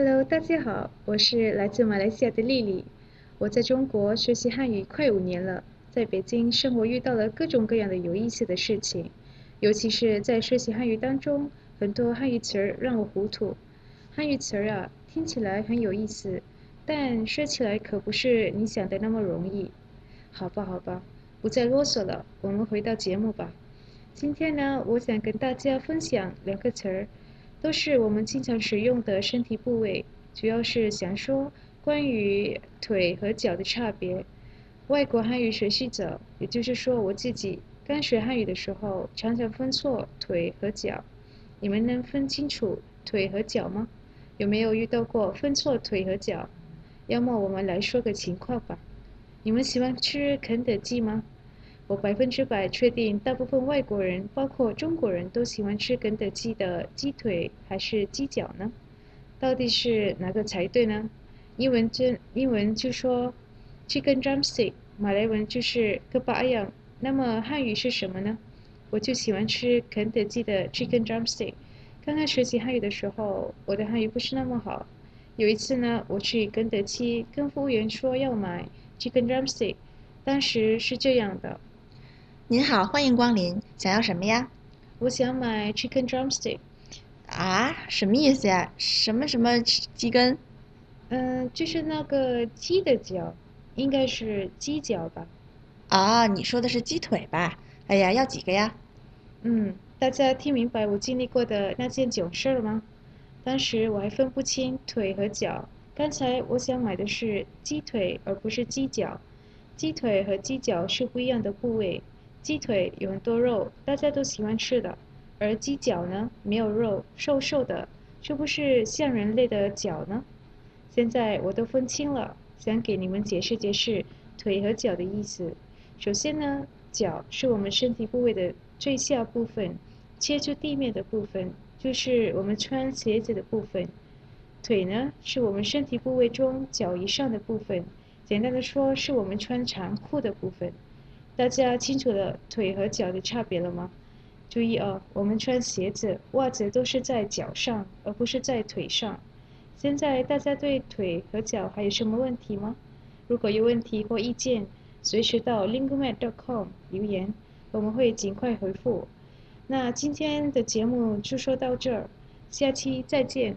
Hello，大家好，我是来自马来西亚的丽丽。我在中国学习汉语快五年了，在北京生活遇到了各种各样的有意思的事情，尤其是在学习汉语当中，很多汉语词儿让我糊涂。汉语词儿啊，听起来很有意思，但说起来可不是你想的那么容易。好吧，好吧，不再啰嗦了，我们回到节目吧。今天呢，我想跟大家分享两个词儿。都是我们经常使用的身体部位，主要是想说关于腿和脚的差别。外国汉语学习者，也就是说我自己刚学汉语的时候，常常分错腿和脚。你们能分清楚腿和脚吗？有没有遇到过分错腿和脚？要么我们来说个情况吧。你们喜欢吃肯德基吗？我百分之百确定，大部分外国人，包括中国人都喜欢吃肯德基的鸡腿还是鸡脚呢？到底是哪个才对呢？英文真英文就说 chicken drumstick，马来文就是 kebab。那么汉语是什么呢？我就喜欢吃肯德基的 chicken drumstick。刚刚学习汉语的时候，我的汉语不是那么好。有一次呢，我去肯德基跟服务员说要买 chicken drumstick，当时是这样的。您好，欢迎光临，想要什么呀？我想买 chicken drumstick。啊，什么意思呀？什么什么鸡根？嗯，就是那个鸡的脚，应该是鸡脚吧？啊，你说的是鸡腿吧？哎呀，要几个呀？嗯，大家听明白我经历过的那件囧事了吗？当时我还分不清腿和脚。刚才我想买的是鸡腿，而不是鸡脚。鸡腿和鸡脚是不一样的部位。鸡腿有很多肉，大家都喜欢吃的，而鸡脚呢没有肉，瘦瘦的，是不是像人类的脚呢？现在我都分清了，想给你们解释解释腿和脚的意思。首先呢，脚是我们身体部位的最下部分，接触地面的部分，就是我们穿鞋子的部分。腿呢，是我们身体部位中脚以上的部分，简单的说，是我们穿长裤的部分。大家清楚了腿和脚的差别了吗？注意哦，我们穿鞋子、袜子都是在脚上，而不是在腿上。现在大家对腿和脚还有什么问题吗？如果有问题或意见，随时到 l i n g u m a t c o m 留言，我们会尽快回复。那今天的节目就说到这儿，下期再见。